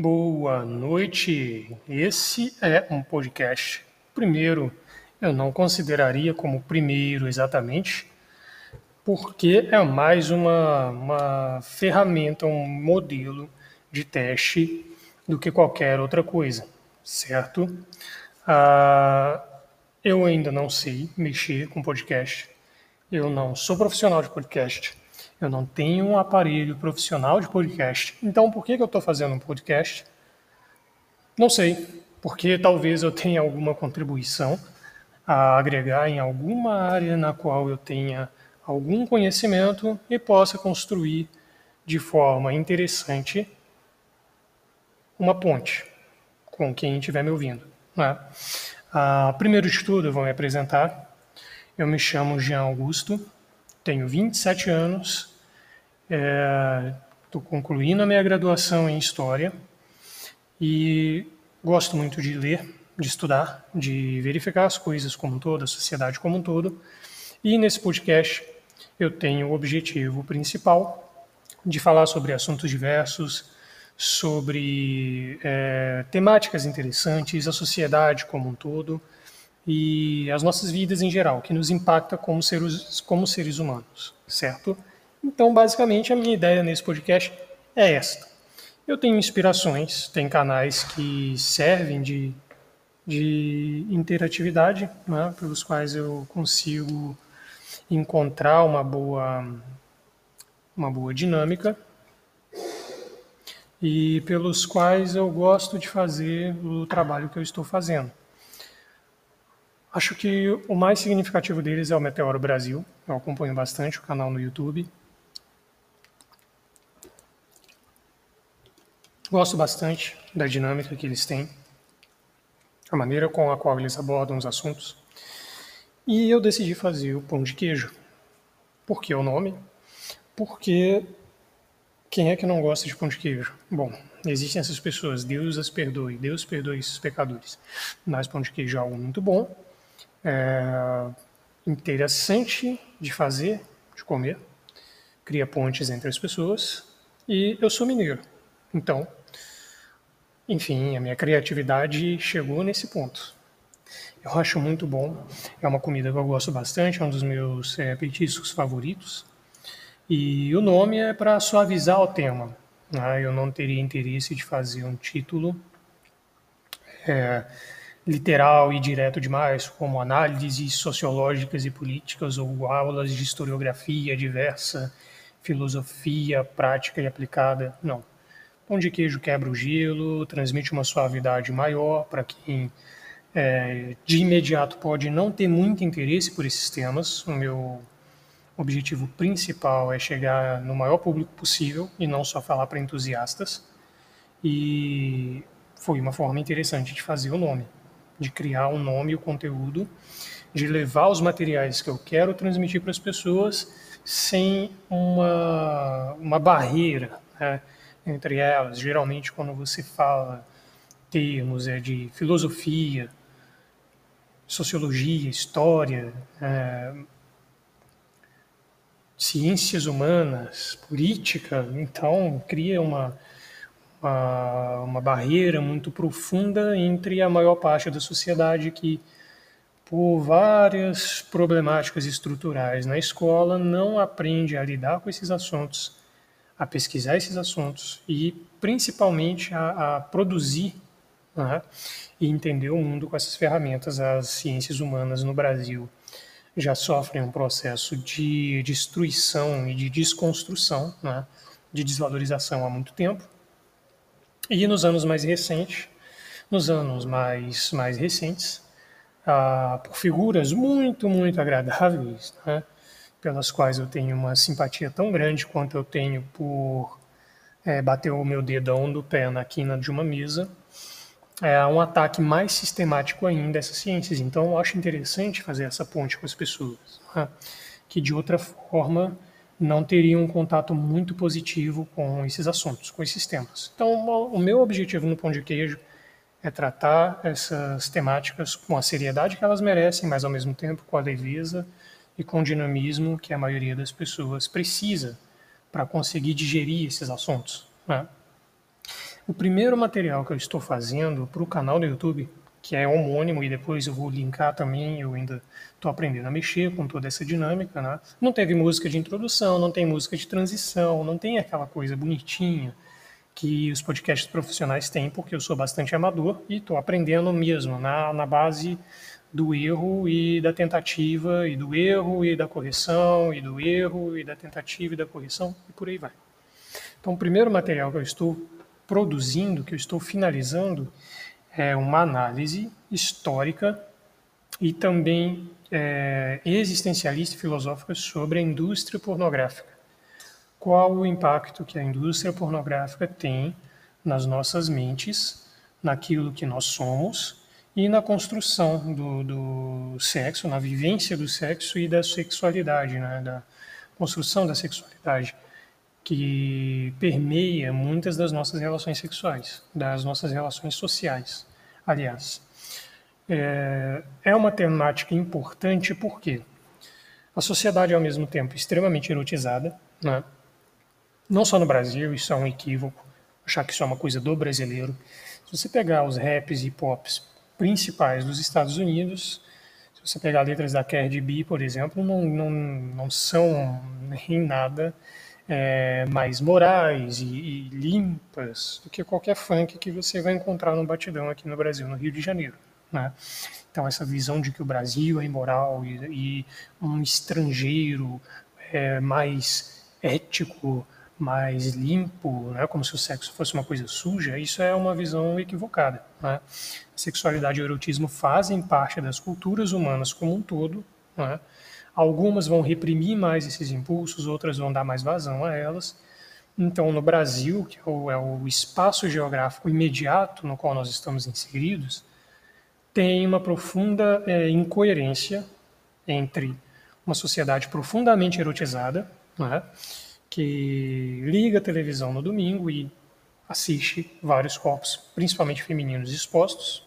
Boa noite. Esse é um podcast. Primeiro, eu não consideraria como primeiro exatamente, porque é mais uma, uma ferramenta, um modelo de teste do que qualquer outra coisa, certo? Ah, eu ainda não sei mexer com podcast. Eu não sou profissional de podcast. Eu não tenho um aparelho profissional de podcast. Então, por que, que eu estou fazendo um podcast? Não sei. Porque talvez eu tenha alguma contribuição a agregar em alguma área na qual eu tenha algum conhecimento e possa construir de forma interessante uma ponte com quem estiver me ouvindo. Né? Ah, primeiro de tudo, eu vou me apresentar. Eu me chamo Jean Augusto, tenho 27 anos, Estou é, concluindo a minha graduação em História e gosto muito de ler, de estudar, de verificar as coisas como um todo, a sociedade como um todo. E nesse podcast eu tenho o objetivo principal de falar sobre assuntos diversos, sobre é, temáticas interessantes, a sociedade como um todo e as nossas vidas em geral, que nos impacta como seres, como seres humanos, certo? Então, basicamente, a minha ideia nesse podcast é esta. Eu tenho inspirações, tem canais que servem de, de interatividade, né, pelos quais eu consigo encontrar uma boa, uma boa dinâmica e pelos quais eu gosto de fazer o trabalho que eu estou fazendo. Acho que o mais significativo deles é o Meteoro Brasil. Eu acompanho bastante o canal no YouTube. Gosto bastante da dinâmica que eles têm, a maneira com a qual eles abordam os assuntos. E eu decidi fazer o pão de queijo. Por que o nome? Porque quem é que não gosta de pão de queijo? Bom, existem essas pessoas, Deus as perdoe, Deus perdoe esses pecadores. Mas pão de queijo é algo muito bom, é interessante de fazer, de comer, cria pontes entre as pessoas. E eu sou mineiro, então enfim, a minha criatividade chegou nesse ponto. Eu acho muito bom, é uma comida que eu gosto bastante, é um dos meus é, petiscos favoritos. E o nome é para suavizar o tema. Né? Eu não teria interesse de fazer um título é, literal e direto demais, como análises sociológicas e políticas ou aulas de historiografia diversa, filosofia prática e aplicada. Não. Pão de queijo quebra o gelo, transmite uma suavidade maior para quem é, de imediato pode não ter muito interesse por esses temas. O meu objetivo principal é chegar no maior público possível e não só falar para entusiastas. E foi uma forma interessante de fazer o nome, de criar o um nome e o conteúdo, de levar os materiais que eu quero transmitir para as pessoas sem uma, uma barreira. Né? entre elas. Geralmente, quando você fala termos é de filosofia, sociologia, história, é, ciências humanas, política, então cria uma, uma, uma barreira muito profunda entre a maior parte da sociedade que por várias problemáticas estruturais na escola não aprende a lidar com esses assuntos a pesquisar esses assuntos e principalmente a, a produzir né, e entender o mundo com essas ferramentas. As ciências humanas no Brasil já sofrem um processo de destruição e de desconstrução, né, de desvalorização há muito tempo. E nos anos mais recentes, nos anos mais, mais recentes, ah, por figuras muito, muito agradáveis, né, pelas quais eu tenho uma simpatia tão grande quanto eu tenho por é, bater o meu dedão do pé na quina de uma mesa, é um ataque mais sistemático ainda a essas ciências. Então, eu acho interessante fazer essa ponte com as pessoas, né? que de outra forma não teriam um contato muito positivo com esses assuntos, com esses temas. Então, o meu objetivo no Pão de Queijo é tratar essas temáticas com a seriedade que elas merecem, mas ao mesmo tempo com a leveza e com o dinamismo que a maioria das pessoas precisa para conseguir digerir esses assuntos. Né? O primeiro material que eu estou fazendo para o canal do YouTube, que é homônimo e depois eu vou linkar também, eu ainda estou aprendendo a mexer com toda essa dinâmica, né? Não teve música de introdução, não tem música de transição, não tem aquela coisa bonitinha que os podcasts profissionais têm, porque eu sou bastante amador e estou aprendendo mesmo na, na base do erro e da tentativa, e do erro e da correção, e do erro e da tentativa e da correção, e por aí vai. Então, o primeiro material que eu estou produzindo, que eu estou finalizando, é uma análise histórica e também é, existencialista e filosófica sobre a indústria pornográfica. Qual o impacto que a indústria pornográfica tem nas nossas mentes, naquilo que nós somos e na construção do, do sexo, na vivência do sexo e da sexualidade, né, da construção da sexualidade, que permeia muitas das nossas relações sexuais, das nossas relações sociais, aliás. É, é uma temática importante porque a sociedade é ao mesmo tempo extremamente erotizada, né? não só no Brasil, isso é um equívoco, achar que isso é uma coisa do brasileiro. Se você pegar os raps e pops principais dos Estados Unidos. Se você pegar letras da Cardi B, por exemplo, não, não, não são em nada é, mais morais e, e, limpas do que qualquer funk que você vai encontrar no batidão aqui no Brasil, no Rio de Janeiro. Né? Então, essa visão de que o Brasil é imoral e, e um estrangeiro é, mais ético, mais limpo, né, como se o sexo fosse uma coisa suja, isso é uma visão equivocada. Né? A sexualidade e o erotismo fazem parte das culturas humanas como um todo. Né? Algumas vão reprimir mais esses impulsos, outras vão dar mais vazão a elas. Então, no Brasil, que é o, é o espaço geográfico imediato no qual nós estamos inseridos, tem uma profunda é, incoerência entre uma sociedade profundamente erotizada, né? que liga a televisão no domingo e assiste vários corpos, principalmente femininos, expostos.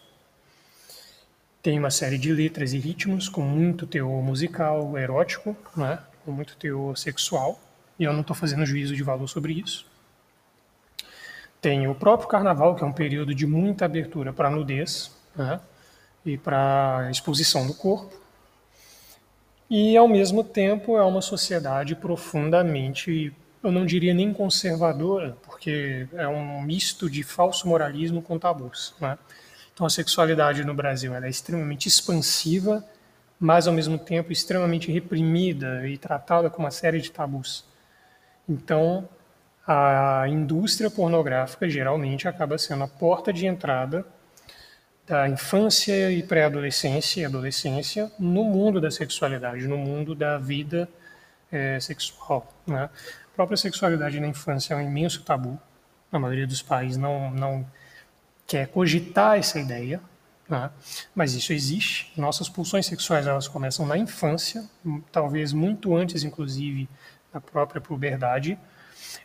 Tem uma série de letras e ritmos com muito teor musical erótico, né? com muito teor sexual, e eu não estou fazendo juízo de valor sobre isso. Tem o próprio carnaval, que é um período de muita abertura para nudez né? e para exposição do corpo e ao mesmo tempo é uma sociedade profundamente, eu não diria nem conservadora, porque é um misto de falso moralismo com tabus. Né? Então a sexualidade no Brasil é extremamente expansiva, mas ao mesmo tempo extremamente reprimida e tratada com uma série de tabus. Então a indústria pornográfica geralmente acaba sendo a porta de entrada da infância e pré-adolescência e adolescência no mundo da sexualidade, no mundo da vida é, sexual. Né? A própria sexualidade na infância é um imenso tabu. A maioria dos pais não, não quer cogitar essa ideia, né? mas isso existe. Nossas pulsões sexuais elas começam na infância, talvez muito antes, inclusive, da própria puberdade.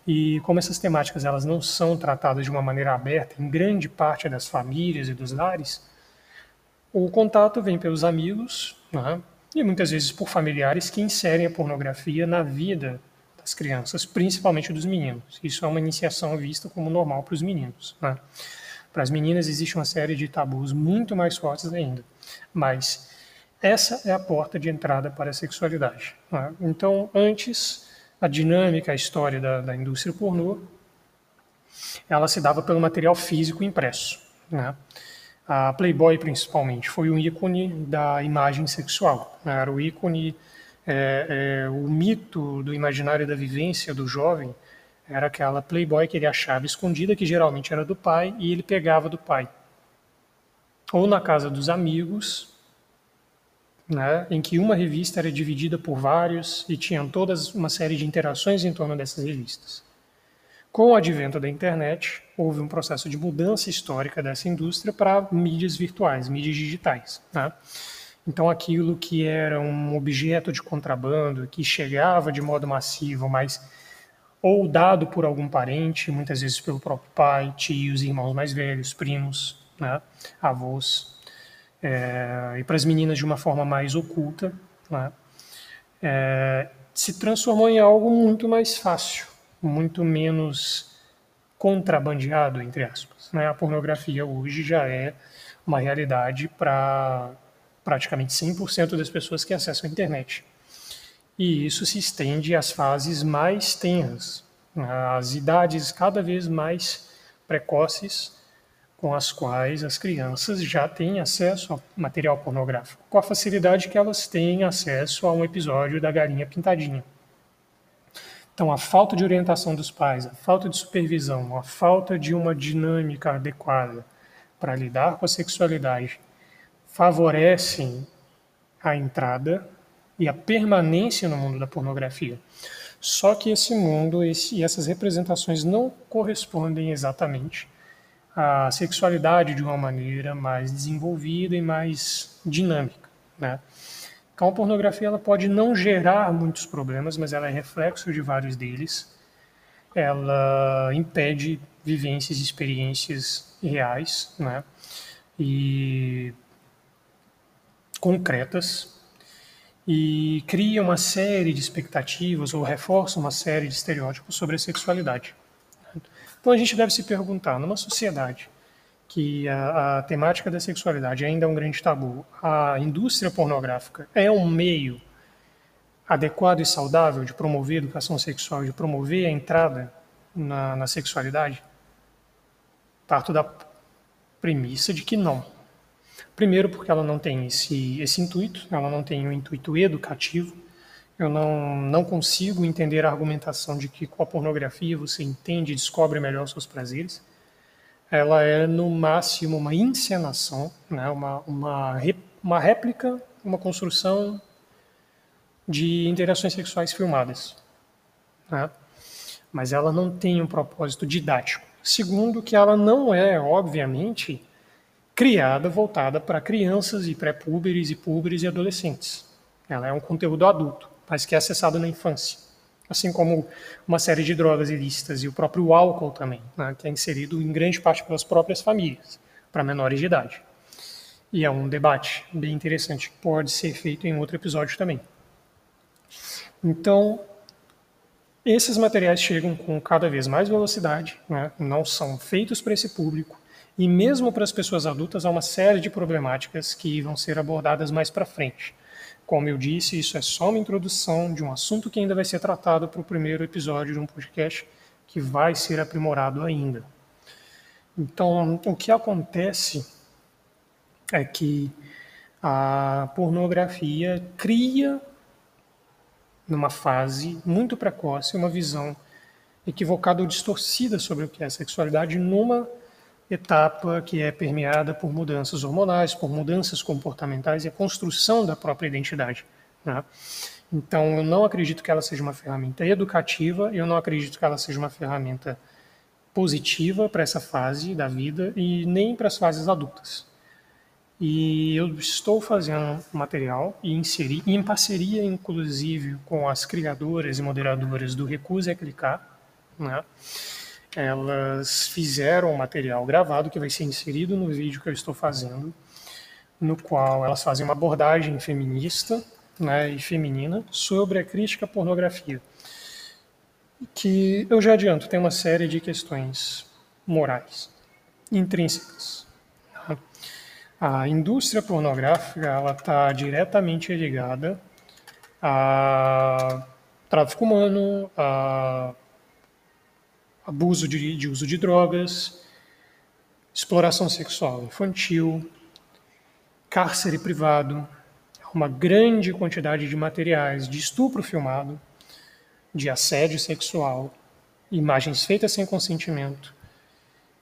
E como essas temáticas elas não são tratadas de uma maneira aberta em grande parte das famílias e dos lares, o contato vem pelos amigos né, e muitas vezes por familiares que inserem a pornografia na vida das crianças, principalmente dos meninos. Isso é uma iniciação vista como normal para os meninos. Né? Para as meninas existe uma série de tabus muito mais fortes ainda, mas essa é a porta de entrada para a sexualidade. Né? Então, antes a dinâmica, a história da, da indústria pornô, ela se dava pelo material físico impresso. Né? A Playboy, principalmente, foi um ícone da imagem sexual. Né? Era o ícone, é, é, o mito do imaginário da vivência do jovem era aquela Playboy que ele achava escondida, que geralmente era do pai, e ele pegava do pai. Ou na casa dos amigos, né, em que uma revista era dividida por vários e tinham todas uma série de interações em torno dessas revistas. Com o advento da internet, houve um processo de mudança histórica dessa indústria para mídias virtuais, mídias digitais. Né? Então, aquilo que era um objeto de contrabando, que chegava de modo massivo, mas ou dado por algum parente, muitas vezes pelo próprio pai, tios, irmãos mais velhos, primos, né? avós, é, e para as meninas de uma forma mais oculta, né? é, se transformou em algo muito mais fácil, muito menos contrabandeado, entre aspas. Né? A pornografia hoje já é uma realidade para praticamente 100% das pessoas que acessam a internet. E isso se estende às fases mais tenras, às idades cada vez mais precoces com as quais as crianças já têm acesso a material pornográfico, com a facilidade que elas têm acesso a um episódio da Galinha Pintadinha. Então, a falta de orientação dos pais, a falta de supervisão, a falta de uma dinâmica adequada para lidar com a sexualidade favorecem a entrada e a permanência no mundo da pornografia. Só que esse mundo esse, e essas representações não correspondem exatamente à sexualidade de uma maneira mais desenvolvida e mais dinâmica. Né? Então, a pornografia ela pode não gerar muitos problemas, mas ela é reflexo de vários deles. Ela impede vivências e experiências reais né? e concretas e cria uma série de expectativas ou reforça uma série de estereótipos sobre a sexualidade. Então a gente deve se perguntar, numa sociedade que a, a, temática da sexualidade ainda é um grande tabu, a indústria pornográfica é um meio adequado e saudável de promover educação sexual, de promover a entrada na, na sexualidade? Parto da premissa de que não. Primeiro, porque ela não tem esse, esse intuito, ela não tem um intuito educativo. Eu não, não consigo entender a argumentação de que com a pornografia você entende e descobre melhor os seus prazeres. Ela é, no máximo, uma encenação, né? uma, uma, uma réplica, uma construção de interações sexuais filmadas. Né? Mas ela não tem um propósito didático. Segundo, que ela não é, obviamente, criada voltada para crianças e pré-púberes e púberes e adolescentes. Ela é um conteúdo adulto, mas que é acessado na infância. Assim como uma série de drogas ilícitas e o próprio álcool também, né, que é inserido em grande parte pelas próprias famílias, para menores de idade. E é um debate bem interessante que pode ser feito em outro episódio também. Então, esses materiais chegam com cada vez mais velocidade, né, não são feitos para esse público, e mesmo para as pessoas adultas, há uma série de problemáticas que vão ser abordadas mais para frente. Como eu disse, isso é só uma introdução de um assunto que ainda vai ser tratado para o primeiro episódio de um podcast que vai ser aprimorado ainda. Então, o que acontece é que a pornografia cria, numa fase muito precoce, uma visão equivocada ou distorcida sobre o que é sexualidade numa etapa que é permeada por mudanças hormonais, por mudanças comportamentais e a construção da própria identidade. Né? Então, eu não acredito que ela seja uma ferramenta educativa, eu não acredito que ela seja uma ferramenta positiva para essa fase da vida e nem para as fases adultas. E eu estou fazendo material e inseri, em parceria, inclusive, com as criadoras e moderadoras do Recusa é Clicar, né? Elas fizeram um material gravado que vai ser inserido no vídeo que eu estou fazendo, no qual elas fazem uma abordagem feminista né, e feminina sobre a crítica à pornografia. Que eu já adianto, tem uma série de questões morais, intrínsecas. Né. A indústria pornográfica ela está diretamente ligada a tráfico humano, a abuso de, de uso de drogas, exploração sexual infantil, cárcere privado, uma grande quantidade de materiais de estupro filmado, de assédio sexual, imagens feitas sem consentimento,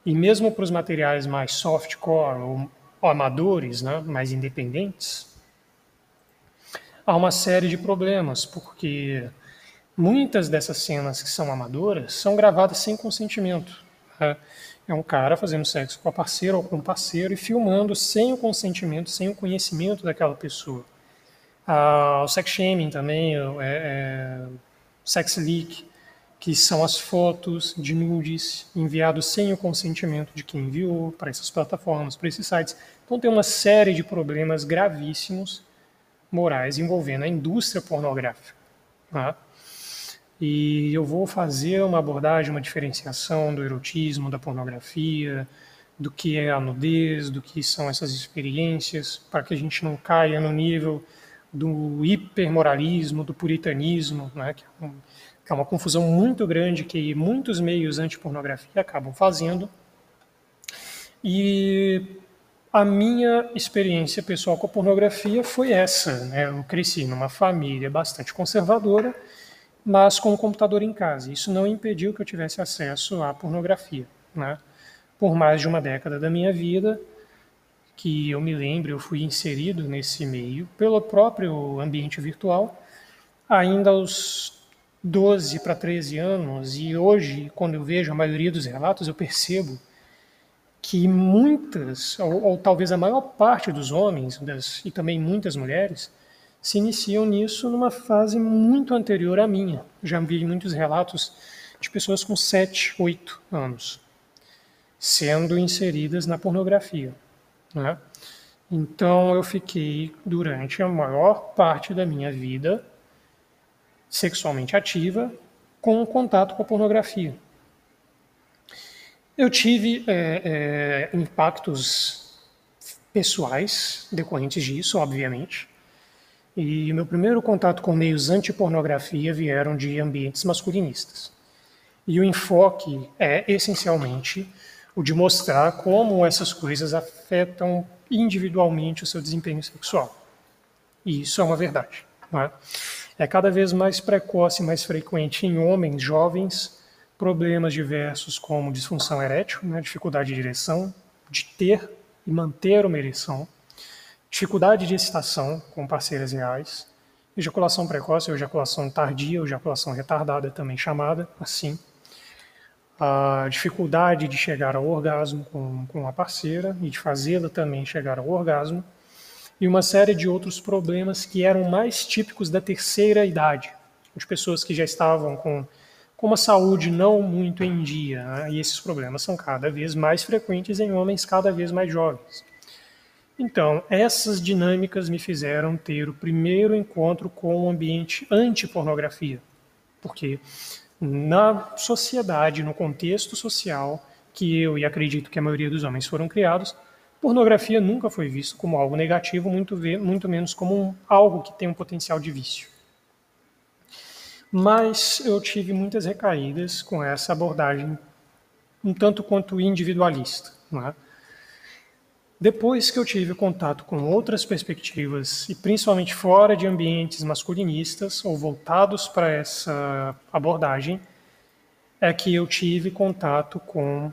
e mesmo para os materiais mais softcore ou, ou amadores, né, mais independentes, há uma série de problemas, porque Muitas dessas cenas que são amadoras são gravadas sem consentimento. Né? É um cara fazendo sexo com a parceira ou com um parceiro e filmando sem o consentimento, sem o conhecimento daquela pessoa. Ah, o sex shaming também, é, é, sex leak, que são as fotos de nudes enviados sem o consentimento de quem enviou para essas plataformas, para esses sites. Então tem uma série de problemas gravíssimos morais envolvendo a indústria pornográfica. Né? E eu vou fazer uma abordagem, uma diferenciação do erotismo, da pornografia, do que é a nudez, do que são essas experiências, para que a gente não caia no nível do hipermoralismo, do puritanismo, né, que, é é uma confusão muito grande que muitos meios anti-pornografia acabam fazendo. E a minha experiência pessoal com a pornografia foi essa. Né? Eu cresci numa família bastante conservadora, mas com um computador em casa. Isso não impediu que eu tivesse acesso à pornografia. Né? Por mais de uma década da minha vida, que eu me lembro, eu fui inserido nesse meio pelo próprio ambiente virtual, ainda aos 12 para 13 anos, e hoje, quando eu vejo a maioria dos relatos, eu percebo que muitas, ou, ou talvez a maior parte dos homens das, e também muitas mulheres, se iniciam nisso numa fase muito anterior à minha. Já vi muitos relatos de pessoas com 7, 8 anos sendo inseridas na pornografia. Né? Então eu fiquei durante a maior parte da minha vida sexualmente ativa com contato com a pornografia. Eu tive é, é, impactos pessoais decorrentes disso, obviamente. E meu primeiro contato com meios anti-pornografia vieram de ambientes masculinistas. E o enfoque é essencialmente o de mostrar como essas coisas afetam individualmente o seu desempenho sexual. E isso é uma verdade. É? é cada vez mais precoce e mais frequente em homens jovens problemas diversos como disfunção erétil, né, dificuldade de ereção, de ter e manter uma ereção, dificuldade de excitação com parceiras reais, ejaculação precoce ou ejaculação tardia ou ejaculação retardada, também chamada assim, a dificuldade de chegar ao orgasmo com, com a parceira e de fazê-la também chegar ao orgasmo, e uma série de outros problemas que eram mais típicos da terceira idade, de pessoas que já estavam com, com uma saúde não muito em dia, né? e esses problemas são cada vez mais frequentes em homens cada vez mais jovens. Então, essas dinâmicas me fizeram ter o primeiro encontro com o ambiente anti-pornografia, porque na sociedade, no contexto social que eu e acredito que a maioria dos homens foram criados, pornografia nunca foi visto como algo negativo, muito, muito menos como um, algo que tem um potencial de vício. Mas eu tive muitas recaídas com essa abordagem um tanto quanto individualista. Não é? Depois que eu tive contato com outras perspectivas, e principalmente fora de ambientes masculinistas ou voltados para essa abordagem, é que eu tive contato com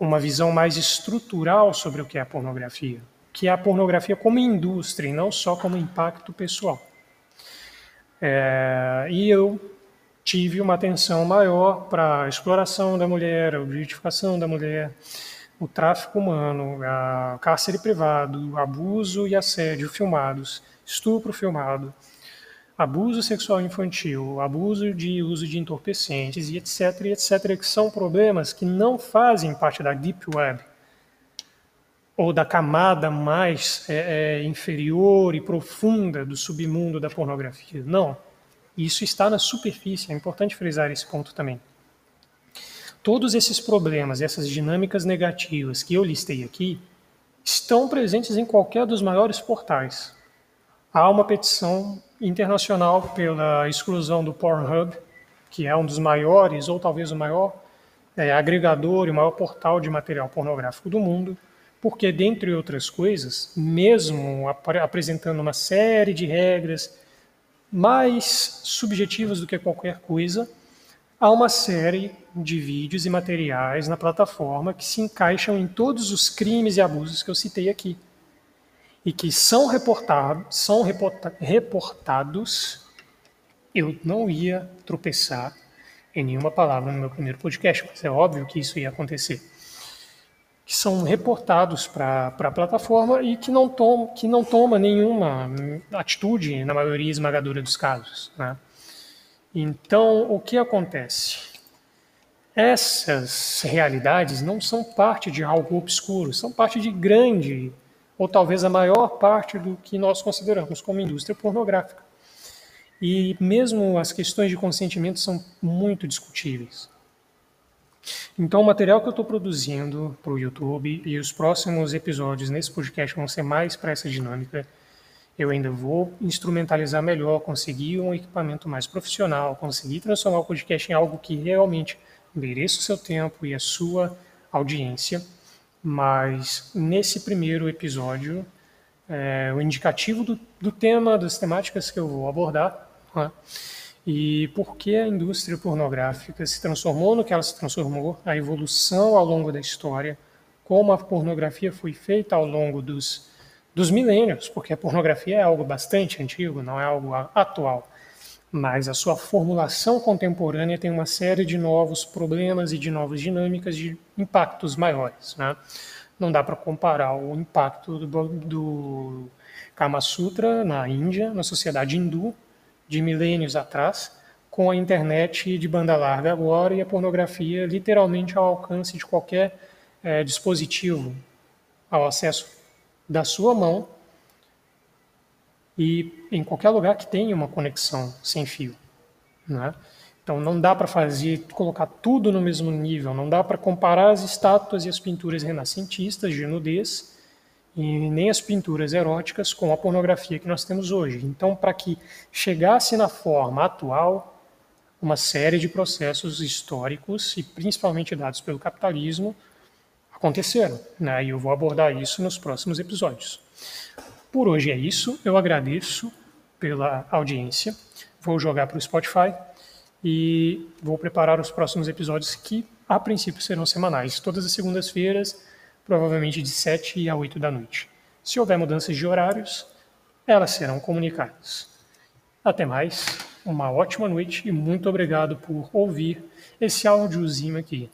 uma visão mais estrutural sobre o que é a pornografia, que é a pornografia como indústria e não só como impacto pessoal. É, e eu tive uma atenção maior para a exploração da mulher, a objetificação da mulher, o tráfico humano, a cárcere privado, abuso e assédio filmados, estupro filmado, abuso sexual infantil, abuso de uso de entorpecentes e etc, etc, que são problemas que não fazem parte da deep web ou da camada mais é, é, inferior e profunda do submundo da pornografia. Não. Isso está na superfície, é importante frisar esse ponto também. Todos esses problemas, essas dinâmicas negativas que eu listei aqui, estão presentes em qualquer dos maiores portais. Há uma petição internacional pela exclusão do Pornhub, que é um dos maiores, ou talvez o maior é, agregador e o maior portal de material pornográfico do mundo, porque, dentre outras coisas, mesmo ap apresentando uma série de regras mais subjetivas do que qualquer coisa, há uma série de vídeos e materiais na plataforma que se encaixam em todos os crimes e abusos que eu citei aqui e que são reportados, são reporta reportados. Eu não ia tropeçar em nenhuma palavra no meu primeiro podcast, mas é óbvio que isso ia acontecer. Que são reportados para a plataforma e que não, tom, que não toma nenhuma atitude na maioria esmagadora dos casos. Né? Então, o que acontece? Essas realidades não são parte de algo obscuro, são parte de grande, ou talvez a maior parte do que nós consideramos como indústria pornográfica. E mesmo as questões de consentimento são muito discutíveis. Então, o material que eu estou produzindo para o YouTube e os próximos episódios nesse podcast vão ser mais para essa dinâmica. Eu ainda vou instrumentalizar melhor, conseguir um equipamento mais profissional, conseguir transformar o podcast em algo que realmente mereça o seu tempo e a sua audiência. Mas nesse primeiro episódio, é, o indicativo do, do, tema, das temáticas que eu vou abordar, né? e por que a indústria pornográfica se transformou no que ela se transformou, a evolução ao longo da história, como a pornografia foi feita ao longo dos, dos milênios, porque a pornografia é algo bastante antigo, não é algo atual, mas a sua formulação contemporânea tem uma série de novos problemas e de novas dinâmicas de impactos maiores. Né? Não dá para comparar o impacto do, do Kama Sutra na Índia, na sociedade hindu, de milênios atrás, com a internet de banda larga agora e a pornografia literalmente ao alcance de qualquer é, dispositivo, ao acesso da sua mão e em qualquer lugar que tenha uma conexão sem fio. Né? Então não dá para fazer, colocar tudo no mesmo nível, não dá para comparar as estátuas e as pinturas renascentistas de nudez e nem as pinturas eróticas com a pornografia que nós temos hoje. Então, para que chegasse na forma atual, uma série de processos históricos e principalmente dados pelo capitalismo aconteceram, né? E eu vou abordar isso nos próximos episódios. Por hoje é isso. Eu agradeço pela audiência. Vou jogar para o Spotify e vou preparar os próximos episódios que, a princípio, serão semanais, todas as segundas-feiras provavelmente de 7 a 8 da noite. Se houver mudanças de horários, elas serão comunicadas. Até mais, uma ótima noite e muito obrigado por ouvir esse áudiozinho aqui.